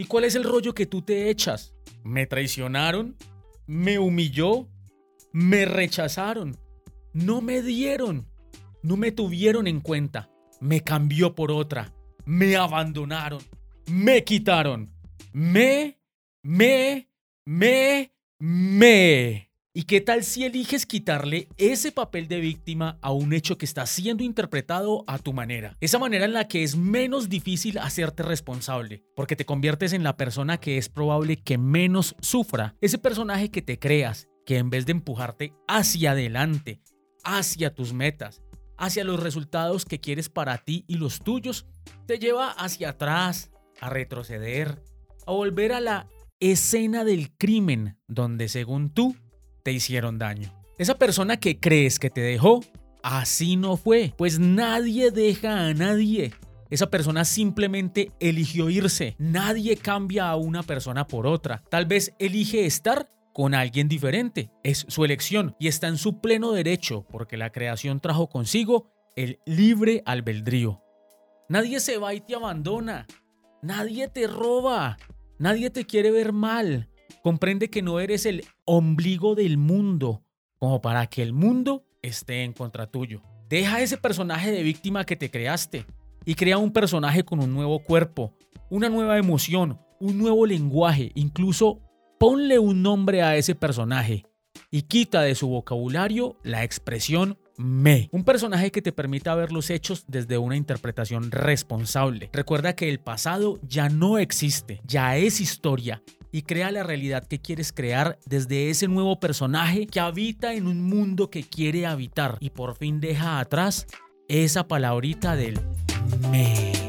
¿Y cuál es el rollo que tú te echas? ¿Me traicionaron? ¿Me humilló? ¿Me rechazaron? ¿No me dieron? ¿No me tuvieron en cuenta? ¿Me cambió por otra? ¿Me abandonaron? ¿Me quitaron? ¿Me? ¿Me? ¿Me? ¿Me? ¿Y qué tal si eliges quitarle ese papel de víctima a un hecho que está siendo interpretado a tu manera? Esa manera en la que es menos difícil hacerte responsable, porque te conviertes en la persona que es probable que menos sufra. Ese personaje que te creas, que en vez de empujarte hacia adelante, hacia tus metas, hacia los resultados que quieres para ti y los tuyos, te lleva hacia atrás, a retroceder, a volver a la escena del crimen donde según tú te hicieron daño. Esa persona que crees que te dejó, así no fue, pues nadie deja a nadie. Esa persona simplemente eligió irse. Nadie cambia a una persona por otra. Tal vez elige estar con alguien diferente. Es su elección y está en su pleno derecho porque la creación trajo consigo el libre albedrío. Nadie se va y te abandona. Nadie te roba. Nadie te quiere ver mal. Comprende que no eres el ombligo del mundo, como para que el mundo esté en contra tuyo. Deja ese personaje de víctima que te creaste y crea un personaje con un nuevo cuerpo, una nueva emoción, un nuevo lenguaje, incluso ponle un nombre a ese personaje y quita de su vocabulario la expresión me. Un personaje que te permita ver los hechos desde una interpretación responsable. Recuerda que el pasado ya no existe, ya es historia y crea la realidad que quieres crear desde ese nuevo personaje que habita en un mundo que quiere habitar y por fin deja atrás esa palabrita del me.